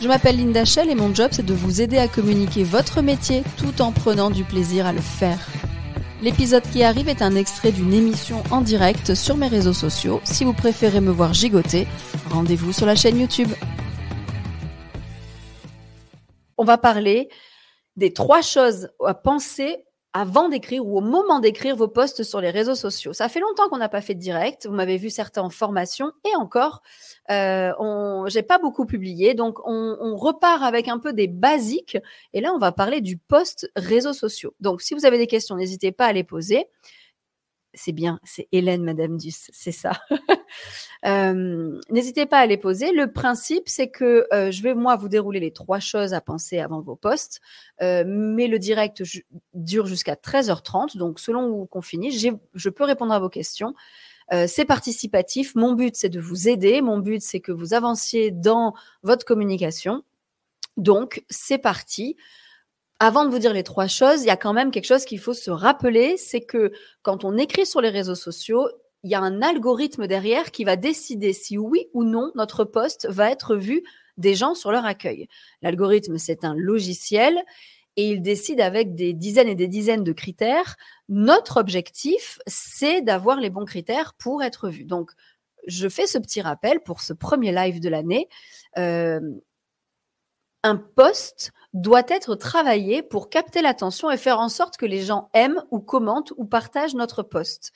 Je m'appelle Linda Shell et mon job c'est de vous aider à communiquer votre métier tout en prenant du plaisir à le faire. L'épisode qui arrive est un extrait d'une émission en direct sur mes réseaux sociaux. Si vous préférez me voir gigoter, rendez-vous sur la chaîne YouTube. On va parler des trois choses à penser avant d'écrire ou au moment d'écrire vos posts sur les réseaux sociaux. Ça fait longtemps qu'on n'a pas fait de direct. Vous m'avez vu certains en formation et encore, euh, j'ai pas beaucoup publié. Donc, on, on, repart avec un peu des basiques. Et là, on va parler du post réseaux sociaux. Donc, si vous avez des questions, n'hésitez pas à les poser c'est bien, c'est Hélène, Madame Duss, c'est ça. euh, N'hésitez pas à les poser. Le principe, c'est que euh, je vais, moi, vous dérouler les trois choses à penser avant vos postes, euh, mais le direct dure jusqu'à 13h30, donc selon où qu'on finit, je peux répondre à vos questions. C'est participatif. Mon but, c'est de vous aider. Mon but, c'est que vous avanciez dans votre communication. Donc, c'est parti avant de vous dire les trois choses, il y a quand même quelque chose qu'il faut se rappeler, c'est que quand on écrit sur les réseaux sociaux, il y a un algorithme derrière qui va décider si oui ou non notre poste va être vu des gens sur leur accueil. L'algorithme, c'est un logiciel et il décide avec des dizaines et des dizaines de critères. Notre objectif, c'est d'avoir les bons critères pour être vu. Donc, je fais ce petit rappel pour ce premier live de l'année. Euh, un poste doit être travaillé pour capter l'attention et faire en sorte que les gens aiment ou commentent ou partagent notre poste.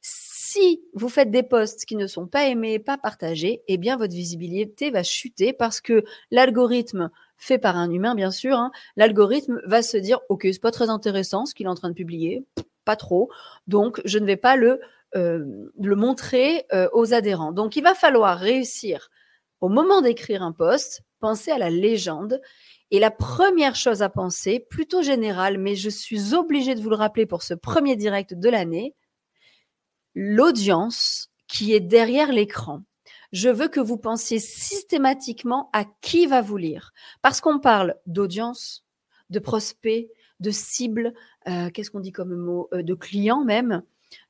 Si vous faites des posts qui ne sont pas aimés, pas partagés, eh bien votre visibilité va chuter parce que l'algorithme fait par un humain bien sûr, hein, l'algorithme va se dire ok c'est pas très intéressant ce qu'il est en train de publier, pas trop, donc je ne vais pas le euh, montrer euh, aux adhérents. Donc il va falloir réussir au moment d'écrire un post, penser à la légende et la première chose à penser, plutôt générale, mais je suis obligée de vous le rappeler pour ce premier direct de l'année, l'audience qui est derrière l'écran. Je veux que vous pensiez systématiquement à qui va vous lire. Parce qu'on parle d'audience, de prospects, de cibles, euh, qu'est-ce qu'on dit comme mot, euh, de clients même.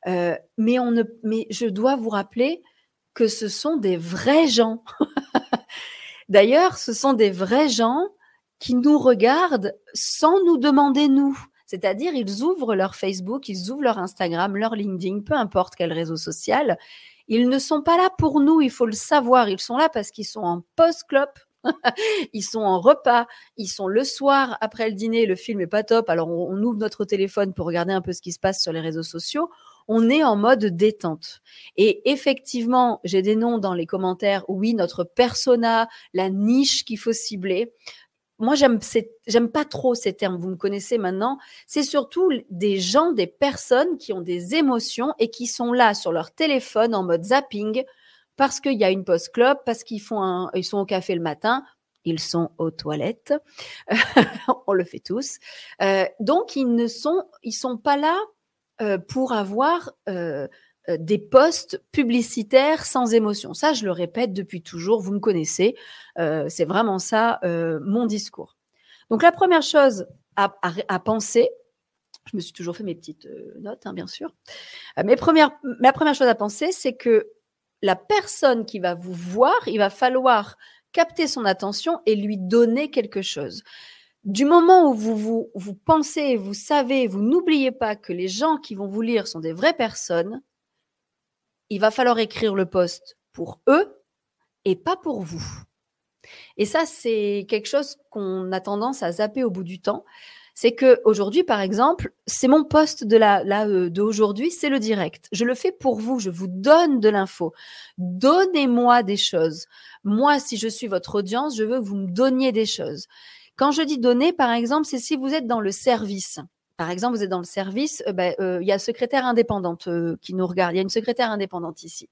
Euh, mais, on ne, mais je dois vous rappeler que ce sont des vrais gens. D'ailleurs, ce sont des vrais gens qui nous regardent sans nous demander nous. C'est-à-dire, ils ouvrent leur Facebook, ils ouvrent leur Instagram, leur LinkedIn, peu importe quel réseau social. Ils ne sont pas là pour nous, il faut le savoir. Ils sont là parce qu'ils sont en post-clop, ils sont en repas, ils sont le soir après le dîner, le film est pas top, alors on, ouvre notre téléphone pour regarder un peu ce qui se passe sur les réseaux sociaux. On est en mode détente. Et effectivement, j'ai des noms dans les commentaires. Oui, notre persona, la niche qu'il faut cibler moi, j'aime, pas trop ces termes. Vous me connaissez maintenant. C'est surtout des gens, des personnes qui ont des émotions et qui sont là sur leur téléphone en mode zapping parce qu'il y a une post club, parce qu'ils font ils sont au café le matin, ils sont aux toilettes. On le fait tous. Euh, donc, ils ne sont, ils sont pas là euh, pour avoir euh, euh, des postes publicitaires sans émotion. Ça, je le répète depuis toujours, vous me connaissez, c'est vraiment ça mon discours. Donc la première chose à, penser, je me suis toujours fait mes petites notes, hein, bien sûr, mais première chose à penser, c'est que la personne qui va vous voir, il va falloir capter son attention et lui donner quelque chose. Du moment où vous, vous, pensez, vous savez, vous n'oubliez pas que les gens qui vont vous lire sont des vraies personnes, il va falloir écrire le poste pour eux et pas pour vous. Et ça, c'est quelque chose qu'on a tendance à zapper au bout du temps. C'est que aujourd'hui, par exemple, c'est mon poste de la euh, d'aujourd'hui, c'est le direct. Je le fais pour vous, je vous donne de l'info. Donnez-moi des choses. Moi, si je suis votre audience, je veux que vous me donniez des choses. Quand je dis donner, par exemple, c'est si vous êtes dans le service. Par exemple, vous êtes dans le service, euh, ben, euh, il y a secrétaire indépendante euh, qui nous regarde. Il y a une secrétaire indépendante ici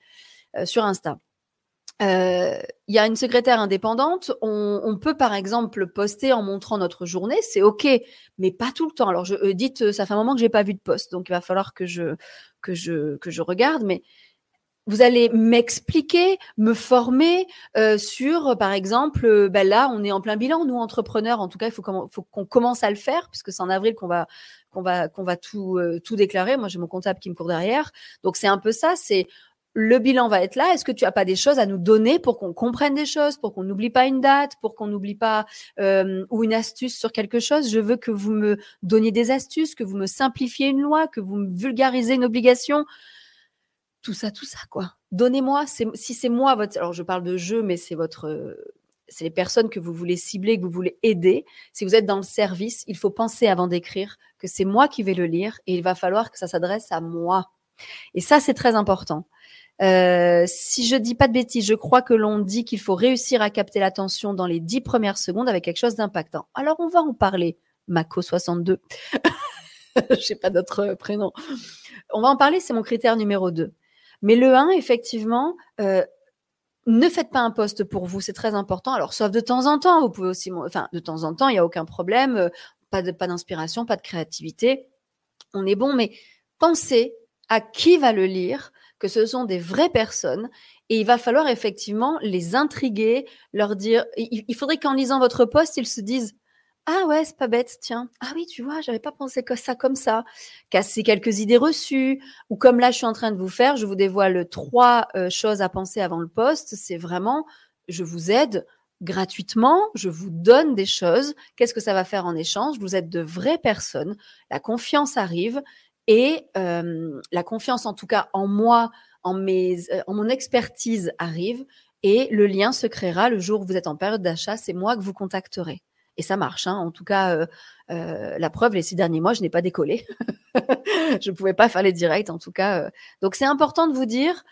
sur Insta. il y a une secrétaire indépendante, on, peut par exemple poster en montrant notre journée, c'est OK, mais pas tout le temps. Alors, je, dites, ça fait un moment que je n'ai pas vu de poste, donc il va falloir que je, que je, que je regarde, mais vous allez m'expliquer, me former euh, sur, par exemple, euh, ben là, on est en plein bilan, nous entrepreneurs, en tout cas, il faut, qu'on commence à le faire, puisque c'est en avril qu'on va, qu'on va, qu'on va tout, euh, tout déclarer. Moi, j'ai mon comptable qui me court derrière. Donc, c'est un peu ça, c'est le bilan va être là. Est-ce que tu as pas des choses à nous donner pour qu'on comprenne des choses, pour qu'on n'oublie pas une date, pour qu'on n'oublie pas ou une astuce sur quelque chose? Je veux que vous me donniez des astuces, que vous me simplifiez une loi, que vous me vulgarisez une obligation tout ça, tout ça, quoi. Donnez-moi, si c'est moi, votre, alors je parle de jeu, mais c'est votre, c'est les personnes que vous voulez cibler, que vous voulez aider. Si vous êtes dans le service, il faut penser avant d'écrire que c'est moi qui vais le lire et il va falloir que ça s'adresse à moi. Et ça, c'est très important. Euh, si je dis pas de bêtises, je crois que l'on dit qu'il faut réussir à capter l'attention dans les dix premières secondes avec quelque chose d'impactant. Alors, on va en parler. Mako62. je sais pas d'autre prénom. On va en parler, c'est mon critère numéro 2. Mais le 1, effectivement, euh, ne faites pas un poste pour vous, c'est très important. Alors, sauf de temps en temps, vous pouvez aussi, enfin, de temps en temps, il n'y a aucun problème, euh, pas de, pas d'inspiration, pas de créativité, on est bon, mais pensez à qui va le lire, que ce sont des vraies personnes, et il va falloir effectivement les intriguer, leur dire, il faudrait qu'en lisant votre poste, ils se disent, ah ouais, c'est pas bête, tiens. Ah oui, tu vois, j'avais pas pensé ça comme ça. Casser quelques idées reçues. Ou comme là, je suis en train de vous faire, je vous dévoile trois euh, choses à penser avant le poste. C'est vraiment, je vous aide gratuitement, je vous donne des choses. Qu'est-ce que ça va faire en échange? Vous êtes de vraies personnes. La confiance arrive et la confiance, en tout cas en moi, en, mes, euh, en mon expertise arrive et le lien se créera le jour où vous êtes en période d'achat. C'est moi que vous contacterez. Et ça marche. Hein. En tout cas, euh, euh, la preuve, les six derniers mois, je n'ai pas décollé. je ne pouvais pas faire les directs, en tout cas. Euh. Donc, c'est important de vous dire,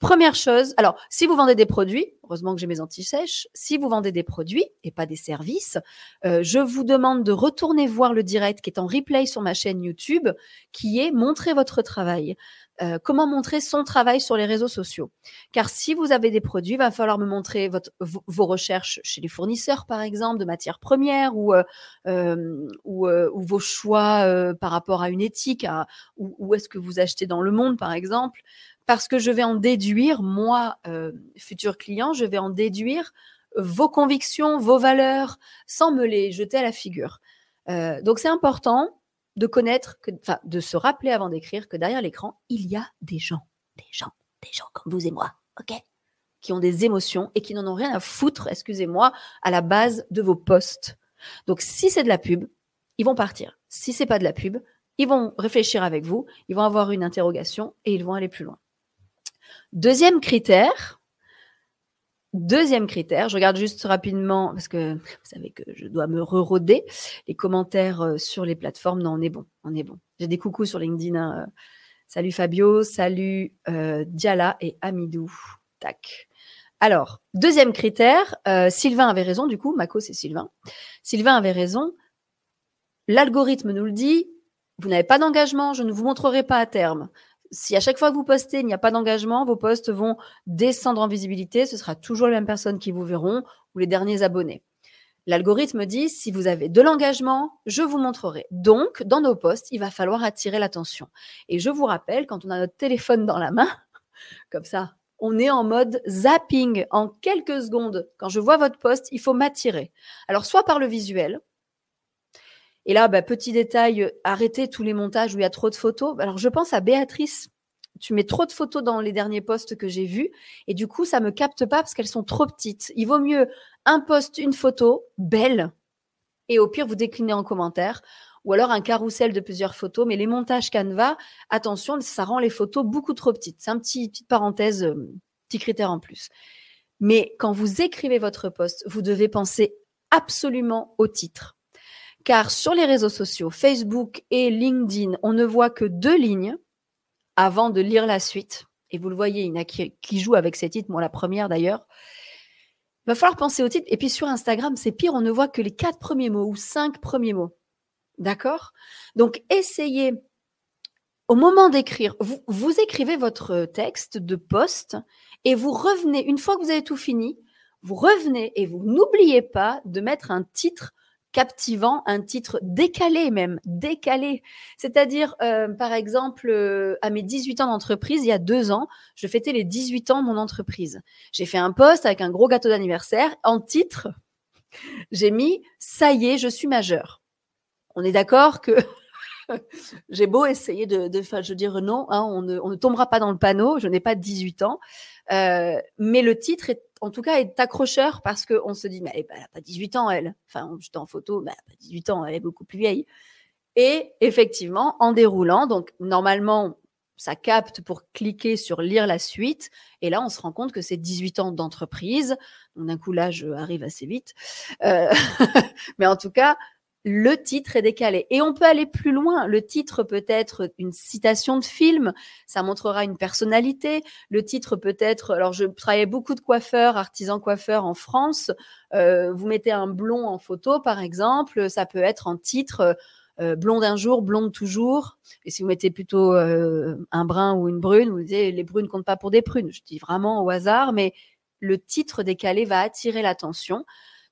première chose, alors, si vous vendez des produits, heureusement que j'ai mes anti-sèches, si vous vendez des produits et pas des services, je vous demande de retourner voir le direct qui est en replay sur ma chaîne YouTube, qui est Montrer votre travail. Euh, comment montrer son travail sur les réseaux sociaux? Car si vous avez des produits, il va falloir me montrer vos recherches chez les fournisseurs, par exemple, de matières premières ou, euh, euh, ou, vos choix par rapport à une éthique, à, où, est-ce que vous achetez dans le monde, par exemple? Parce que je vais en déduire, moi, futur client, je vais en déduire vos convictions, vos valeurs, sans me les jeter à la figure. donc c'est important de connaître, que, de se rappeler avant d'écrire que derrière l'écran, il y a des gens, des gens, des gens comme vous et moi, ok? Qui ont des émotions et qui n'en ont rien à foutre, excusez-moi, à la base de vos posts. Donc, si c'est de la pub, ils vont partir. Si c'est pas de la pub, ils vont réfléchir avec vous, ils vont avoir une interrogation et ils vont aller plus loin. Deuxième critère, Deuxième critère, je regarde juste rapidement, parce que vous savez que je dois me re-roder, les commentaires euh, sur les plateformes. Non, on est bon, on est bon. J'ai des coucous sur LinkedIn. Hein, euh. Salut Fabio, salut euh, Diala et Amidou. Tac. Alors, deuxième critère, Sylvain avait raison, du coup, Mako c'est Sylvain. Sylvain avait raison. L'algorithme nous le dit, vous n'avez pas d'engagement, je ne vous montrerai pas à terme si à chaque fois que vous postez, il n'y a pas d'engagement, vos posts vont descendre en visibilité. Ce sera toujours les mêmes personnes qui vous verront ou les derniers abonnés. L'algorithme dit, si vous avez de l'engagement, je vous montrerai. Donc, dans nos posts, il va falloir attirer l'attention. Et je vous rappelle, quand on a notre téléphone dans la main, comme ça, on est en mode zapping en quelques secondes. Quand je vois votre post, il faut m'attirer. Alors, soit par le visuel, et là, bah, petit détail, arrêtez tous les montages où il y a trop de photos. Alors, je pense à Béatrice. Tu mets trop de photos dans les derniers posts que j'ai vus. Et du coup, ça me capte pas parce qu'elles sont trop petites. Il vaut mieux un post, une photo, belle. Et au pire, vous déclinez en commentaire. Ou alors un carrousel de plusieurs photos. Mais les montages Canva, attention, ça rend les photos beaucoup trop petites. C'est un petit, parenthèse, euh, petit critère en plus. Mais quand vous écrivez votre post, vous devez penser absolument au titre car sur les réseaux sociaux, Facebook et LinkedIn, on ne voit que deux lignes avant de lire la suite. Et vous le voyez, il y en a qui, jouent avec ces titres, moi la première d'ailleurs. Il va falloir penser au titre. Et puis sur Instagram, c'est pire, on ne voit que les quatre premiers mots ou cinq premiers mots. D'accord? Donc essayez, au moment d'écrire, vous, vous écrivez votre texte de poste Et vous revenez, une fois que vous avez tout fini, vous revenez et vous n'oubliez pas de mettre un titre captivant, un titre décalé même, décalé. C'est-à-dire, euh, par exemple, euh, à mes 18 ans d'entreprise, il y a deux ans, je fêtais les 18 ans de mon entreprise. J'ai fait un post avec un gros gâteau d'anniversaire. En titre, j'ai mis « Ça y est, je suis majeur ». On est d'accord que j'ai beau essayer de, de, je veux dire non, hein, on, ne, on, ne, tombera pas dans le panneau, je n'ai pas 18 ans, euh, mais le titre est en tout cas est accrocheur parce qu'on se dit mais elle n'a pas 18 ans elle, enfin j'étais en photo, mais elle n'a pas 18 ans, elle est beaucoup plus vieille. Et effectivement, en déroulant, donc normalement ça capte pour cliquer sur lire la suite. Et là, on se rend compte que c'est 18 ans d'entreprise. D'un coup, là, je arrive assez vite. Euh, mais en tout cas, le titre est décalé. Et on peut aller plus loin. Le titre peut être une citation de film, ça montrera une personnalité. Le titre peut être, alors je travaillais beaucoup de coiffeurs, artisans coiffeurs en France. Euh, vous mettez un blond en photo, par exemple, ça peut être en titre euh, blonde un jour, blonde toujours. Et si vous mettez plutôt euh, un brun ou une brune, vous dites les brunes comptent pas pour des prunes. Je dis vraiment au hasard, mais le titre décalé va attirer l'attention.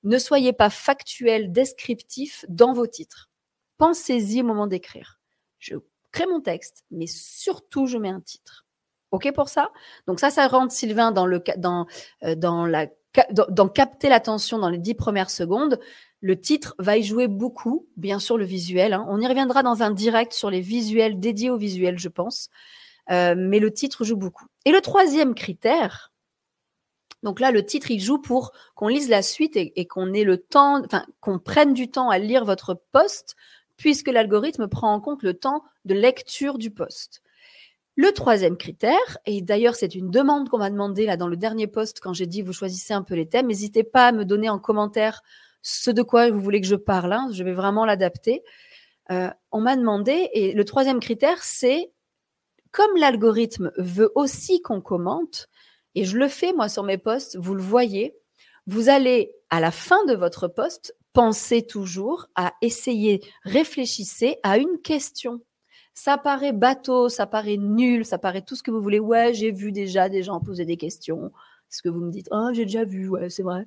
Ne soyez pas factuel, descriptif dans vos titres. Pensez-y au moment d'écrire. Je crée mon texte, mais surtout, je mets un titre. OK pour ça? Donc ça, ça rentre, Sylvain, dans, euh, dans, la, dans, capter l'attention dans les dix premières secondes. Le titre va y jouer beaucoup, bien sûr le visuel. Hein. On y reviendra dans un direct sur les visuels dédiés au visuel, je pense. Euh, mais le titre joue beaucoup. Et le troisième critère, donc là, le titre, il joue pour qu'on lise la suite et, qu'on ait le temps, qu'on prenne du temps à lire votre poste, puisque l'algorithme prend en compte le temps de lecture du poste. Le troisième critère, et d'ailleurs c'est une demande qu'on m'a demandé là dans le dernier poste quand j'ai dit vous choisissez un peu les thèmes, n'hésitez pas à me donner en commentaire ce de quoi vous voulez que je parle, hein, je vais vraiment l'adapter. Euh, on m'a demandé, et le troisième critère, c'est comme l'algorithme veut aussi qu'on commente, et je le fais, moi, sur mes posts, vous le voyez, vous allez, à la fin de votre poste, penser toujours à essayer, réfléchissez à une question. Ça paraît bateau, ça paraît nul, ça paraît tout ce que vous voulez. Ouais, j'ai vu déjà des gens poser des questions. Ce que vous me dites, oh, j'ai déjà vu, ouais, c'est vrai.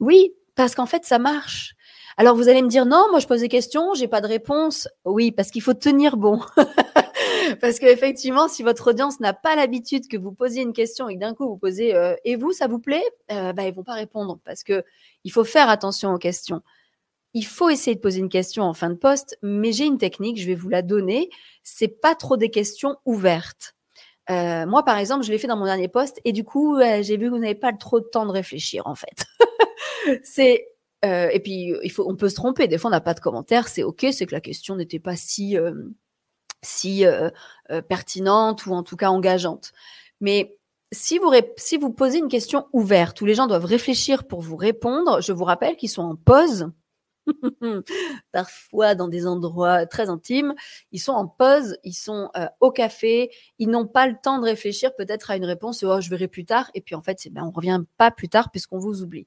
Oui, parce qu'en fait, ça marche. Alors vous allez me dire, non, moi je pose des questions, j'ai pas de réponse. Oui, parce qu'il faut tenir bon. Parce qu'effectivement, si votre audience n'a pas l'habitude que vous posiez une question et que d'un coup vous posez euh, et vous, ça vous plaît? Euh, bah, Ils vont pas répondre parce que il faut faire attention aux questions. Il faut essayer de poser une question en fin de poste, mais j'ai une technique, je vais vous la donner. C'est pas trop des questions ouvertes. Euh, moi, par exemple, je l'ai fait dans mon dernier poste et du coup, j'ai vu que vous n'avez pas trop de temps de réfléchir en fait. et puis il faut, on peut se tromper. Des fois, on n'a pas de commentaires, c'est ok, c'est que la question n'était pas si si euh, euh, pertinente ou en tout cas engageante. Mais si vous, si vous posez une question ouverte où les gens doivent réfléchir pour vous répondre, je vous rappelle qu'ils sont en pause, parfois dans des endroits très intimes, ils sont en pause, ils sont euh, au café, ils n'ont pas le temps de réfléchir peut-être à une réponse, oh, je verrai plus tard, et puis en fait, ben, on revient pas plus tard puisqu'on vous oublie.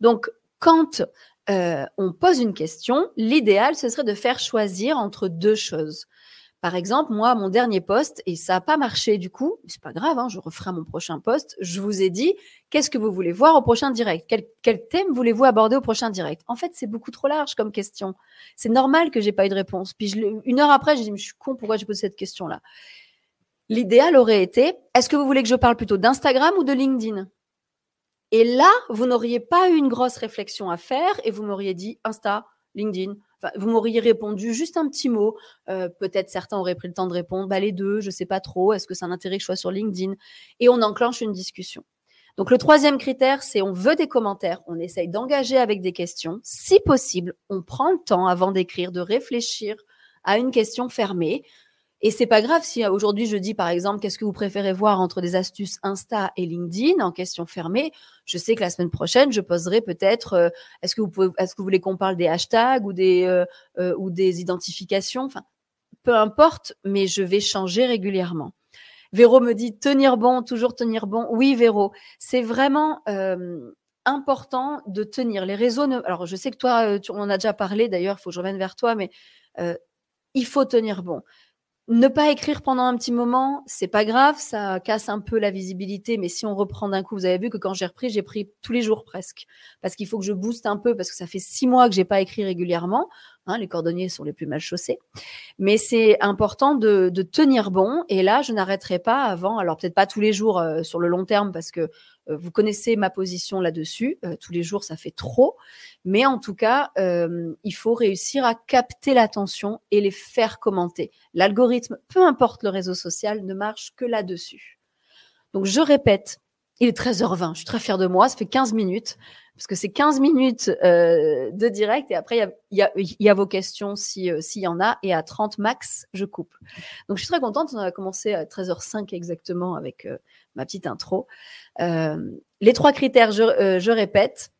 Donc, quand on pose une question, l'idéal, ce serait de faire choisir entre deux choses. Par exemple, moi, mon dernier poste, et ça n'a pas marché du coup, c'est pas grave, hein, je referai mon prochain poste. Je vous ai dit, qu'est-ce que vous voulez voir au prochain direct? Quel, thème voulez-vous aborder au prochain direct? En fait, c'est beaucoup trop large comme question. C'est normal que j'ai pas eu de réponse. Puis une heure après, j'ai dit, je suis con, pourquoi j'ai posé cette question-là? L'idéal aurait été, est-ce que vous voulez que je parle plutôt d'Instagram ou de LinkedIn? Et là, vous n'auriez pas eu une grosse réflexion à faire et vous m'auriez dit Insta, LinkedIn, vous m'auriez répondu juste un petit mot. Euh, peut-être certains auraient pris le temps de répondre, bah, les deux, je sais pas trop. Est-ce que c'est un intérêt que je sois sur LinkedIn? Et on enclenche une discussion. Donc le troisième critère, c'est on veut des commentaires, on essaye d'engager avec des questions. Si possible, on prend le temps avant d'écrire, de réfléchir à une question fermée. Et c'est pas grave si aujourd'hui je dis par exemple qu'est-ce que vous préférez voir entre des astuces Insta et LinkedIn en question fermée. Je sais que la semaine prochaine je poserai peut-être euh, est-ce que vous est-ce que vous voulez qu'on parle des hashtags ou des euh, euh, ou des identifications? Enfin, peu importe, mais je vais changer régulièrement. Véro me dit tenir bon, toujours tenir bon. Oui, Véro, c'est vraiment important de tenir. Les réseaux, alors je sais que toi, on en a déjà parlé. D'ailleurs, il faut que je revienne vers toi, mais il faut tenir bon ne pas écrire pendant un petit moment, c'est pas grave, ça casse un peu la visibilité, mais si on reprend d'un coup, vous avez vu que quand j'ai repris, j'ai pris tous les jours presque, parce qu'il faut que je booste un peu, parce que ça fait six mois que j'ai pas écrit régulièrement. Hein, les cordonniers sont les plus mal chaussés, mais c'est important de, tenir bon. Et là, je n'arrêterai pas avant, alors peut-être pas tous les jours euh, sur le long terme, parce que euh, vous connaissez ma position là-dessus. Euh, tous les jours, ça fait trop. Mais en tout cas, il faut réussir à capter l'attention et les faire commenter. L'algorithme, peu importe le réseau social, ne marche que là-dessus. Donc, je répète, il est 13h20. Je suis très fière de moi. Ça fait 15 minutes. Parce que c'est 15 minutes de direct et après, il y a, vos questions s'il y en a. Et à 30 max, je coupe. Donc, je suis très contente. On a commencé à 13h05 exactement avec ma petite intro. Euh, les trois critères, je, euh, répète,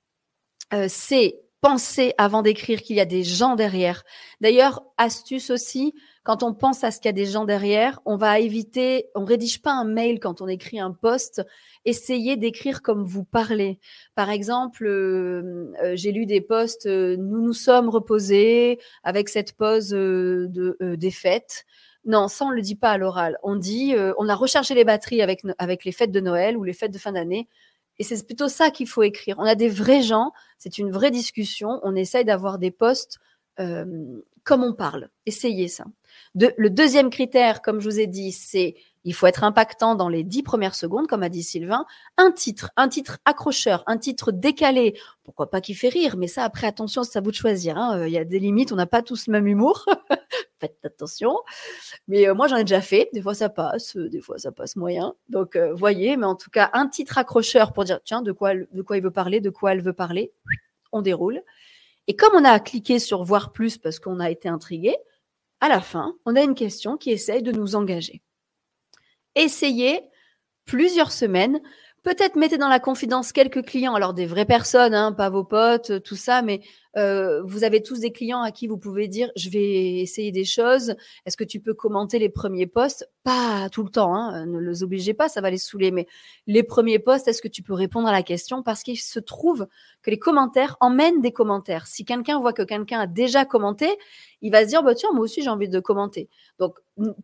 euh, c'est penser avant d'écrire qu'il y a des gens derrière. D'ailleurs, astuce aussi, quand on pense à ce qu'il y a des gens derrière, on va éviter, on rédige pas un mail quand on écrit un post, essayez d'écrire comme vous parlez. Par exemple, j'ai lu des posts, nous nous sommes reposés avec cette pause de, des fêtes. Non, ça, on ne le dit pas à l'oral. On dit, euh, on a rechargé les batteries avec, avec les fêtes de Noël ou les fêtes de fin d'année. Et c'est plutôt ça qu'il faut écrire. On a des vrais gens, c'est une vraie discussion. On essaye d'avoir des postes euh, comme on parle. Essayez ça. le deuxième critère, comme je vous ai dit, c'est il faut être impactant dans les dix premières secondes, comme a dit Sylvain. Un titre, un titre accrocheur, un titre décalé. Pourquoi pas qui fait rire, mais ça, après, attention, c'est à vous de choisir. Hein. Euh, il y a des limites, on n'a pas tous le même humour. Faites attention. Mais euh, moi, j'en ai déjà fait. Des fois, ça passe, euh, des fois, ça passe moyen. Donc, voyez, mais en tout cas, un titre accrocheur pour dire, tiens, de quoi, de quoi il veut parler, de quoi elle veut parler. On déroule. Et comme on a cliqué sur voir plus parce qu'on a été intrigué, à la fin, on a une question qui essaye de nous engager essayez plusieurs semaines. Peut-être mettez dans la confidence quelques clients, alors des vraies personnes, hein, pas vos potes, tout ça, mais euh, vous avez tous des clients à qui vous pouvez dire je vais essayer des choses. Est-ce que tu peux commenter les premiers posts? Pas tout le temps, hein, ne les obligez pas, ça va les saouler. Mais les premiers posts, est-ce que tu peux répondre à la question? Parce qu'il se trouve que les commentaires emmènent des commentaires. Si quelqu'un voit que quelqu'un a déjà commenté, il va se dire bah tiens moi aussi j'ai envie de commenter. Donc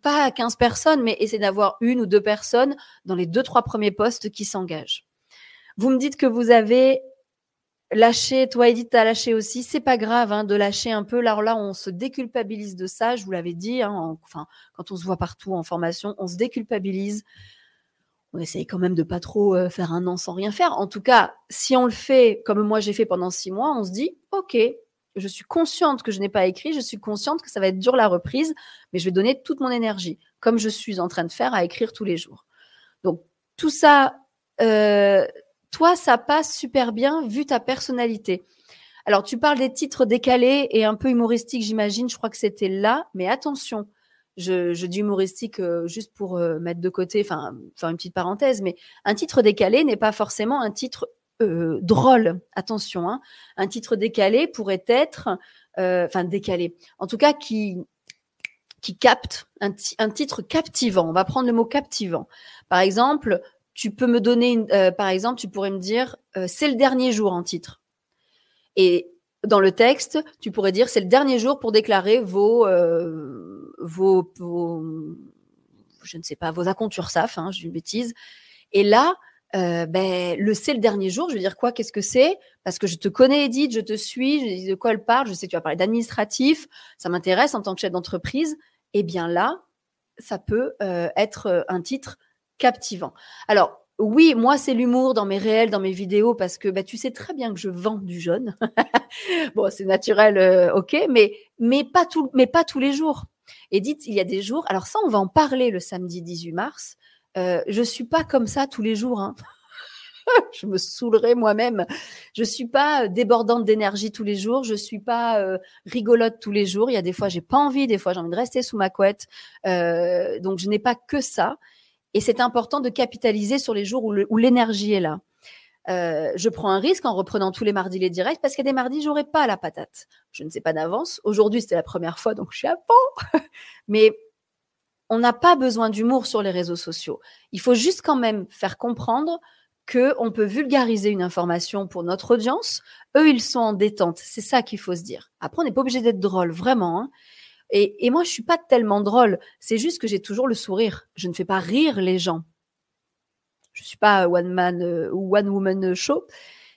pas 15 personnes, mais essayez d'avoir une ou deux personnes dans les deux trois premiers posts qui s'engagent. Vous me dites que vous avez lâcher, toi Edith, t'as lâché aussi, c'est pas grave hein, de lâcher un peu. Là, là, on se déculpabilise de ça, je vous l'avais dit, hein, enfin, quand on se voit partout en formation, on se déculpabilise. On essaye quand même de pas trop euh, faire un an sans rien faire. En tout cas, si on le fait comme moi j'ai fait pendant six mois, on se dit, OK, je suis consciente que je n'ai pas écrit, je suis consciente que ça va être dur la reprise, mais je vais donner toute mon énergie, comme je suis en train de faire à écrire tous les jours. Donc, tout ça, euh, toi, ça passe super bien vu ta personnalité. Alors, tu parles des titres décalés et un peu humoristiques, j'imagine. Je crois que c'était là, mais attention. Je, dis humoristique euh, juste pour euh, mettre de côté, enfin, faire une petite parenthèse, mais un titre décalé n'est pas forcément un titre euh, drôle. Attention, hein. un titre décalé pourrait être, enfin décalé, en tout cas qui qui capte un, un, titre captivant. On va prendre le mot captivant. Par exemple, tu peux me donner, euh, par exemple, tu pourrais me dire, euh, c'est le dernier jour en titre. Et dans le texte, tu pourrais dire, c'est le dernier jour pour déclarer vos, euh, vos, je ne sais pas, vos acomptes SAF, hein, dis une bêtise. Et là, ben, le c'est le dernier jour, je veux dire quoi Qu'est-ce que c'est? Parce que je te connais, Edith, je te suis, je dis de quoi elle parle, je sais que tu vas parler d'administratif, ça m'intéresse en tant que chef d'entreprise. Eh bien là, ça peut être un titre captivant. Alors, oui, moi, c'est l'humour dans mes réels, dans mes vidéos, parce que bah, tu sais très bien que je vends du jaune. bon, c'est naturel, euh, ok, mais, mais, pas tout, mais pas tous les jours. Et dites, il y a des jours, alors ça, on va en parler le samedi 18 mars. Euh, je suis pas comme ça tous les jours. Hein. je me saoulerai moi-même. Je suis pas euh, débordante d'énergie tous les jours. Je suis pas rigolote tous les jours. Il y a des fois, j'ai pas envie. Des fois, j'ai envie de rester sous ma couette. donc, je n'ai pas que ça. Et c'est important de capitaliser sur les jours où l'énergie est là. Euh, je prends un risque en reprenant tous les mardis les directs parce qu'il y a des mardis, j'aurai pas la patate. Je ne sais pas d'avance. Aujourd'hui, c'était la première fois, donc je suis à fond. Mais on n'a pas besoin d'humour sur les réseaux sociaux. Il faut juste quand même faire comprendre qu'on peut vulgariser une information pour notre audience. Eux, ils sont en détente. C'est ça qu'il faut se dire. Après, on n'est pas obligé d'être drôle, vraiment. Hein. Et, moi, je suis pas tellement drôle. C'est juste que j'ai toujours le sourire. Je ne fais pas rire les gens. Je suis pas one man euh, ou one woman show,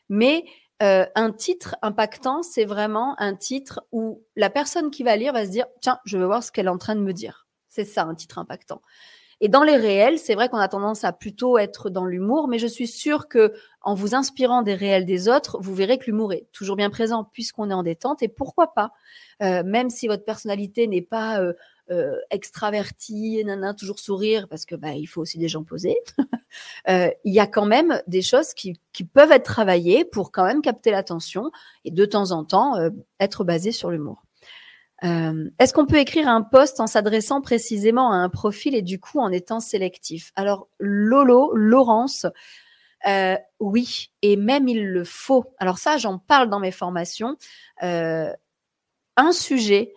mais euh, un titre impactant, c'est vraiment un titre où la personne qui va lire va se dire tiens, je veux voir ce qu'elle est en train de me dire. C'est ça un titre impactant. Et dans les réels, c'est vrai qu'on a tendance à plutôt être dans l'humour, mais je suis sûre que en vous inspirant des réels des autres, vous verrez que l'humour est toujours bien présent puisqu'on est en détente. Et pourquoi pas, euh, même si votre personnalité n'est pas euh, euh, extravertie, nana, toujours sourire, parce que bah, il faut aussi des gens posés. euh, il y a quand même des choses qui, qui, peuvent être travaillées pour quand même capter l'attention et de temps en temps euh, être basées sur l'humour. Euh, Est-ce qu'on peut écrire un poste en s'adressant précisément à un profil et du coup en étant sélectif? Alors Lolo, Laurence, euh, oui, et même il le faut. Alors ça, j'en parle dans mes formations. Euh, un sujet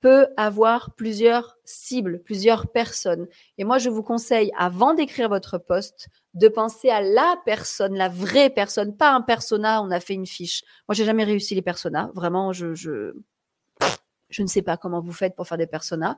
peut avoir plusieurs cibles, plusieurs personnes. Et moi, je vous conseille, avant d'écrire votre poste, de penser à la personne, la vraie personne, pas un persona. On a fait une fiche. Moi, j'ai jamais réussi les personas. Vraiment, je, je je ne sais pas comment vous faites pour faire des personas.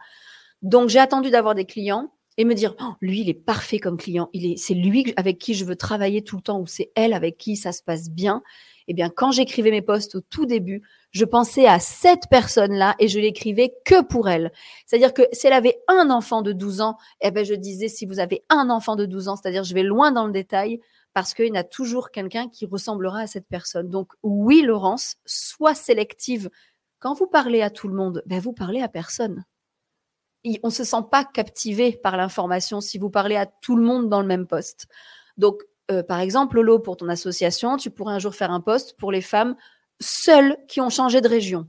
Donc, j'ai attendu d'avoir des clients et me dire, oh, lui, il est parfait comme client. Il est, c'est lui avec qui je veux travailler tout le temps ou c'est elle avec qui ça se passe bien. Eh bien, quand j'écrivais mes posts au tout début, je pensais à cette personne-là et je l'écrivais que pour elle. C'est-à-dire que si elle avait un enfant de 12 ans, eh ben, je disais, si vous avez un enfant de 12 ans, c'est-à-dire je vais loin dans le détail parce qu'il y a toujours quelqu'un qui ressemblera à cette personne. Donc, oui, Laurence, sois sélective quand vous parlez à tout le monde, ben vous parlez à personne. on ne se sent pas captivé par l'information si vous parlez à tout le monde dans le même poste. Donc, euh, par exemple, Lolo, pour ton association, tu pourrais un jour faire un poste pour les femmes seules qui ont changé de région.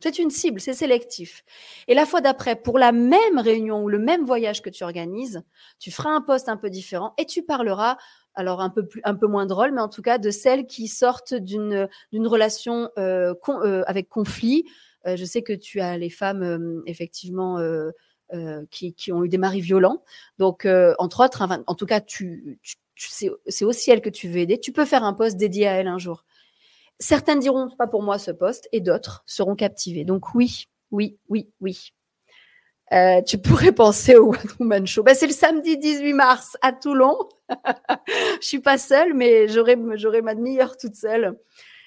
C'est une cible, c'est sélectif. Et la fois d'après, pour la même réunion ou le même voyage que tu organises, tu feras un poste un peu différent et tu parleras alors un peu plus, un peu moins drôle, mais en tout cas de celles qui sortent d'une relation euh, euh, avec conflit. Euh, je sais que tu as les femmes effectivement qui, qui, ont eu des maris violents. Donc entre autres, en tout cas, c'est aussi elle que tu veux aider. Tu peux faire un poste dédié à elle un jour. Certaines diront pas pour moi ce poste et d'autres seront captivées. Donc oui, oui, oui, oui. Euh, tu pourrais penser au One Woman Show. Ben, c'est le samedi 18 mars à Toulon. je suis pas seule, mais j'aurai, j'aurai ma demi-heure toute seule.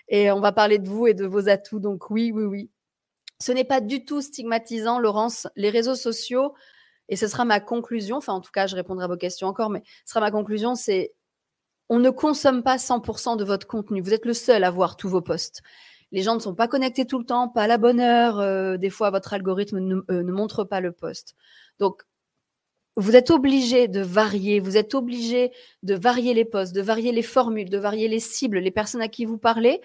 Et on va parler de vous et de vos atouts. Donc oui, oui, oui. Ce n'est pas du tout stigmatisant, Laurence. Les réseaux sociaux, et ce sera ma conclusion, enfin en tout cas, je répondrai à vos questions encore, mais ce sera ma conclusion, c'est on ne consomme pas 100% de votre contenu. Vous êtes le seul à voir tous vos posts les gens ne sont pas connectés tout le temps, pas à la bonne heure. Euh, des fois, votre algorithme ne, euh, ne, montre pas le poste. Donc, vous êtes obligé de varier, vous êtes obligé de varier les postes, de varier les formules, de varier les cibles, les personnes à qui vous parlez.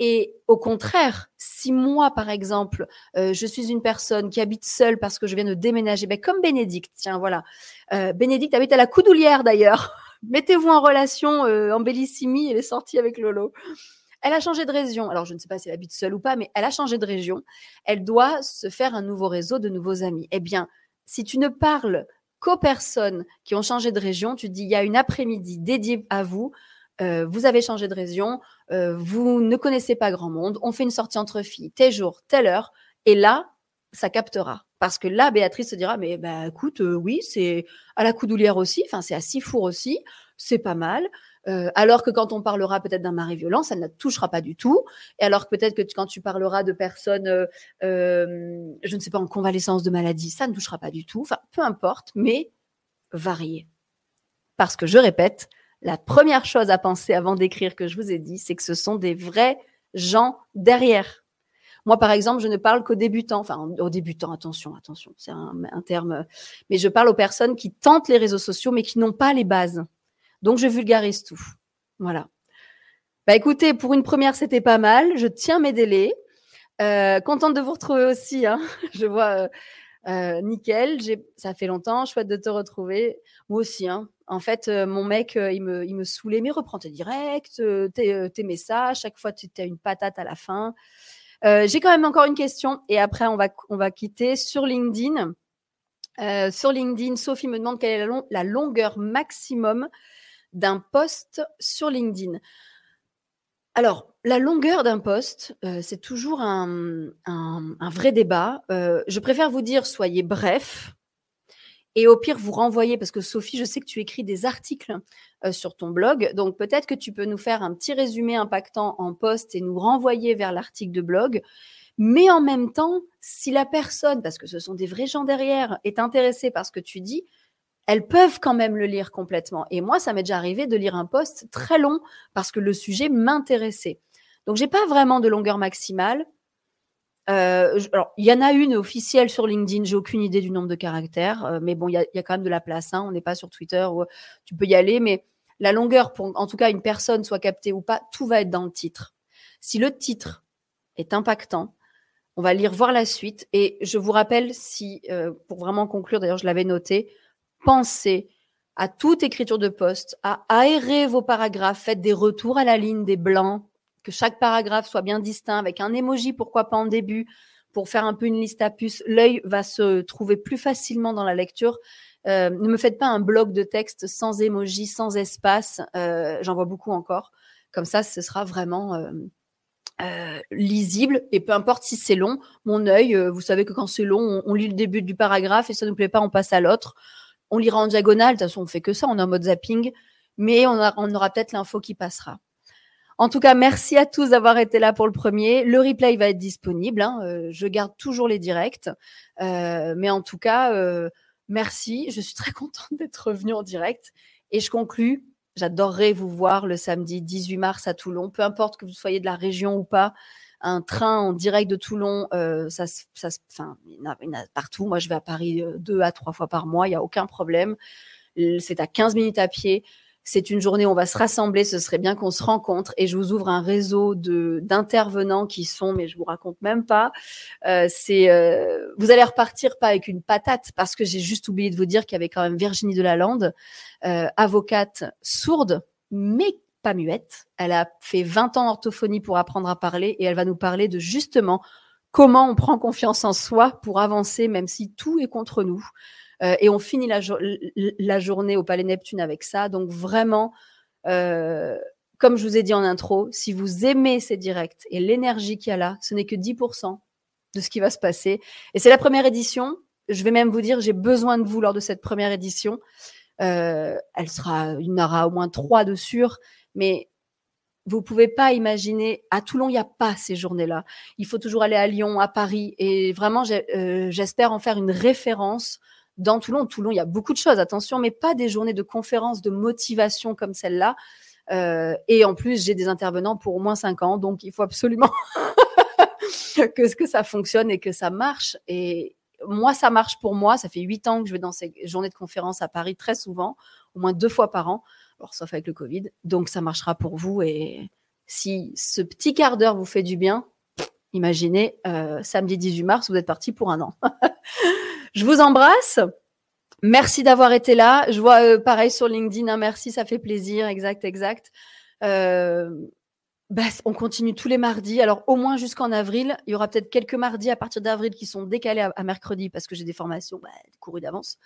Et au contraire, si moi, par exemple, euh, je suis une personne qui habite seule parce que je viens de déménager, ben, comme Bénédicte, tiens, voilà. Euh, Bénédicte habite à la Coudoulière d'ailleurs. Mettez-vous en relation euh, en Bellissimi, elle est sortie avec Lolo. Elle a changé de région. Alors, je ne sais pas si elle habite seule ou pas, mais elle a changé de région. Elle doit se faire un nouveau réseau de nouveaux amis. Eh bien, si tu ne parles qu'aux personnes qui ont changé de région, tu dis, il y a une après-midi dédiée à vous. Euh, vous avez changé de région, euh, vous ne connaissez pas grand monde, on fait une sortie entre filles, tel jour, telle heure, et là, ça captera. Parce que là, Béatrice se dira, mais bah, écoute, euh, oui, c'est à la coudoulière aussi, enfin, c'est à Sifour aussi, c'est pas mal. Euh, alors que quand on parlera peut-être d'un mari violent, ça ne touchera pas du tout. Et alors que peut-être que quand tu parleras de personnes, euh, euh, je ne sais pas, en convalescence de maladie, ça ne touchera pas du tout. Enfin, peu importe, mais varier. Parce que je répète, la première chose à penser avant d'écrire que je vous ai dit, c'est que ce sont des vrais gens derrière. Moi, par exemple, je ne parle qu'aux débutants, enfin aux débutants, attention, attention, c'est un, terme, mais je parle aux personnes qui tentent les réseaux sociaux mais qui n'ont pas les bases. Donc, je vulgarise tout. Voilà. Bah écoutez, pour une première, c'était pas mal. Je tiens mes délais. Euh, contente de vous retrouver aussi. Hein. Je vois euh, euh, nickel. Ça fait longtemps. Chouette de te retrouver. Moi aussi. Hein. En fait, mon mec, il, me, il saoulait. Mais reprends tes directs, tes, tes, messages. Chaque fois, tu as une patate à la fin. J'ai quand même encore une question. Et après, on va, quitter sur LinkedIn. sur LinkedIn, Sophie me demande quelle est la longueur maximum d'un post sur LinkedIn. Alors, la longueur d'un poste, euh, c'est toujours un, vrai débat. Euh, je préfère vous dire, soyez bref. Et au pire, vous renvoyez, parce que Sophie, je sais que tu écris des articles euh, sur ton blog. Donc, peut-être que tu peux nous faire un petit résumé impactant en poste et nous renvoyer vers l'article de blog. Mais en même temps, si la personne, parce que ce sont des vrais gens derrière, est intéressée par ce que tu dis, elles peuvent quand même le lire complètement. Et moi, ça m'est déjà arrivé de lire un post très long parce que le sujet m'intéressait. Donc, j'ai pas vraiment de longueur maximale. Euh, alors, il y en a une officielle sur LinkedIn. J'ai aucune idée du nombre de caractères, euh, mais bon, il y, a- quand même de la place. hein. On n'est pas sur Twitter où tu peux y aller, mais la longueur pour, en tout cas, une personne soit captée ou pas, tout va être dans le titre. Si le titre est impactant, on va lire voir la suite. Et je vous rappelle, si euh, pour vraiment conclure, d'ailleurs, je l'avais noté, pensez à toute écriture de poste, à aérer vos paragraphes, faites des retours à la ligne, des blancs, que chaque paragraphe soit bien distinct, avec un emoji, pourquoi pas en début, pour faire un peu une liste à puces. L'œil va se trouver plus facilement dans la lecture. Euh, ne me faites pas un bloc de texte sans emoji, sans espace. Euh, J'en vois beaucoup encore. Comme ça, ce sera vraiment euh, lisible. Et peu importe si c'est long, mon œil, vous savez que quand c'est long, on, on lit le début du paragraphe et ça ne nous plaît pas, on passe à l'autre. On lira en diagonale. De toute façon, on fait que ça. On est en mode zapping. Mais on, aura peut-être l'info qui passera. En tout cas, merci à tous d'avoir été là pour le premier. Le replay va être disponible. hein. Euh, je garde toujours les directs. Euh, mais en tout cas, euh, merci. Je suis très contente d'être revenue en direct. Et je conclus. J'adorerais vous voir le samedi 18 mars à Toulon. Peu importe que vous soyez de la région ou pas, un train en direct de Toulon, euh, ça, ça, enfin, il y, en a, partout. Moi, je vais à Paris euh, deux à trois fois par mois. Il n'y a aucun problème. C'est à 15 minutes à pied. C'est une journée où on va se rassembler. Ce serait bien qu'on se rencontre. Et je vous ouvre un réseau d'intervenants qui sont, mais je vous raconte même pas. Euh, vous allez repartir pas avec une patate parce que j'ai juste oublié de vous dire qu'il y avait quand même Virginie Delalande, avocate sourde, mais pas muette. Elle a fait 20 ans d'orthophonie pour apprendre à parler et elle va nous parler de justement comment on prend confiance en soi pour avancer, même si tout est contre nous. Euh, et on finit la, jour- la journée au Palais Neptune avec ça. Donc vraiment, euh, comme je vous ai dit en intro, si vous aimez ces directs et l'énergie qu'il y a là, ce n'est que 10% de ce qui va se passer. Et c'est la première édition. Je vais même vous dire, j'ai besoin de vous lors de cette première édition. Euh, elle sera, il y en aura au moins trois de sûr, mais vous pouvez pas imaginer. À Toulon, il n'y a pas ces journées-là. Il faut toujours aller à Lyon, à Paris, et vraiment, euh, j'espère en faire une référence dans Toulon. Toulon, il y a beaucoup de choses, attention, mais pas des journées de conférences, de motivation comme celle-là. Euh, et en plus, j'ai des intervenants pour au moins cinq ans, donc il faut absolument que, que ça fonctionne et que ça marche. Et moi, ça marche pour moi. Ça fait huit ans que je vais dans ces journées de conférences à Paris très souvent, au moins deux fois par an, sauf avec le Covid. Donc ça marchera pour vous. Et si ce petit quart d'heure vous fait du bien, imaginez, euh, samedi 18 mars, vous êtes parti pour un an. je vous embrasse. Merci d'avoir été là. Je vois euh, pareil sur LinkedIn. hein, merci, ça fait plaisir. Exact, exact. Euh, bah, on continue tous les mardis. Alors, au moins jusqu'en avril. Il y aura peut-être quelques mardis à partir d'avril qui sont décalés à, à mercredi parce que j'ai des formations bah, courues d'avance.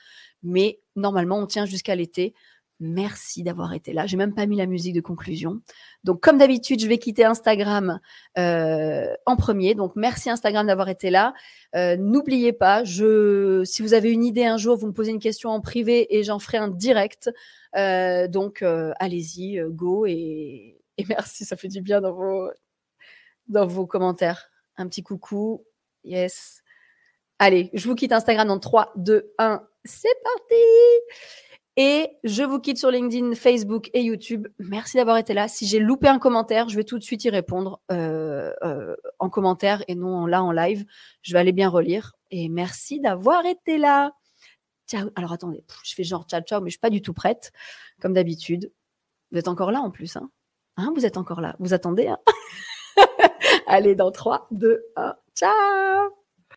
Mais normalement, on tient jusqu'à l'été. Merci d'avoir été là. J'ai même pas mis la musique de conclusion. Donc, comme d'habitude, je vais quitter Instagram euh, en premier. Donc, merci Instagram d'avoir été là. Euh, N'oubliez pas, si vous avez une idée un jour, vous me posez une question en privé et j'en ferai un direct. Euh, donc, allez-y, go et, et merci. Ça fait du bien dans vos, dans vos commentaires. Un petit coucou. Yes. Allez, je vous quitte Instagram dans 3, 2, 1. C'est parti! Et je vous quitte sur LinkedIn, Facebook et YouTube. Merci d'avoir été là. Si j'ai loupé un commentaire, je vais tout de suite y répondre euh, euh, en commentaire et non là en live. Je vais aller bien relire. Et merci d'avoir été là. Ciao. Alors attendez, je fais genre ciao ciao, mais je suis pas du tout prête, comme d'habitude. Vous êtes encore là en plus, hein, hein Vous êtes encore là. Vous attendez, hein Allez, dans 3, 2, 1. Ciao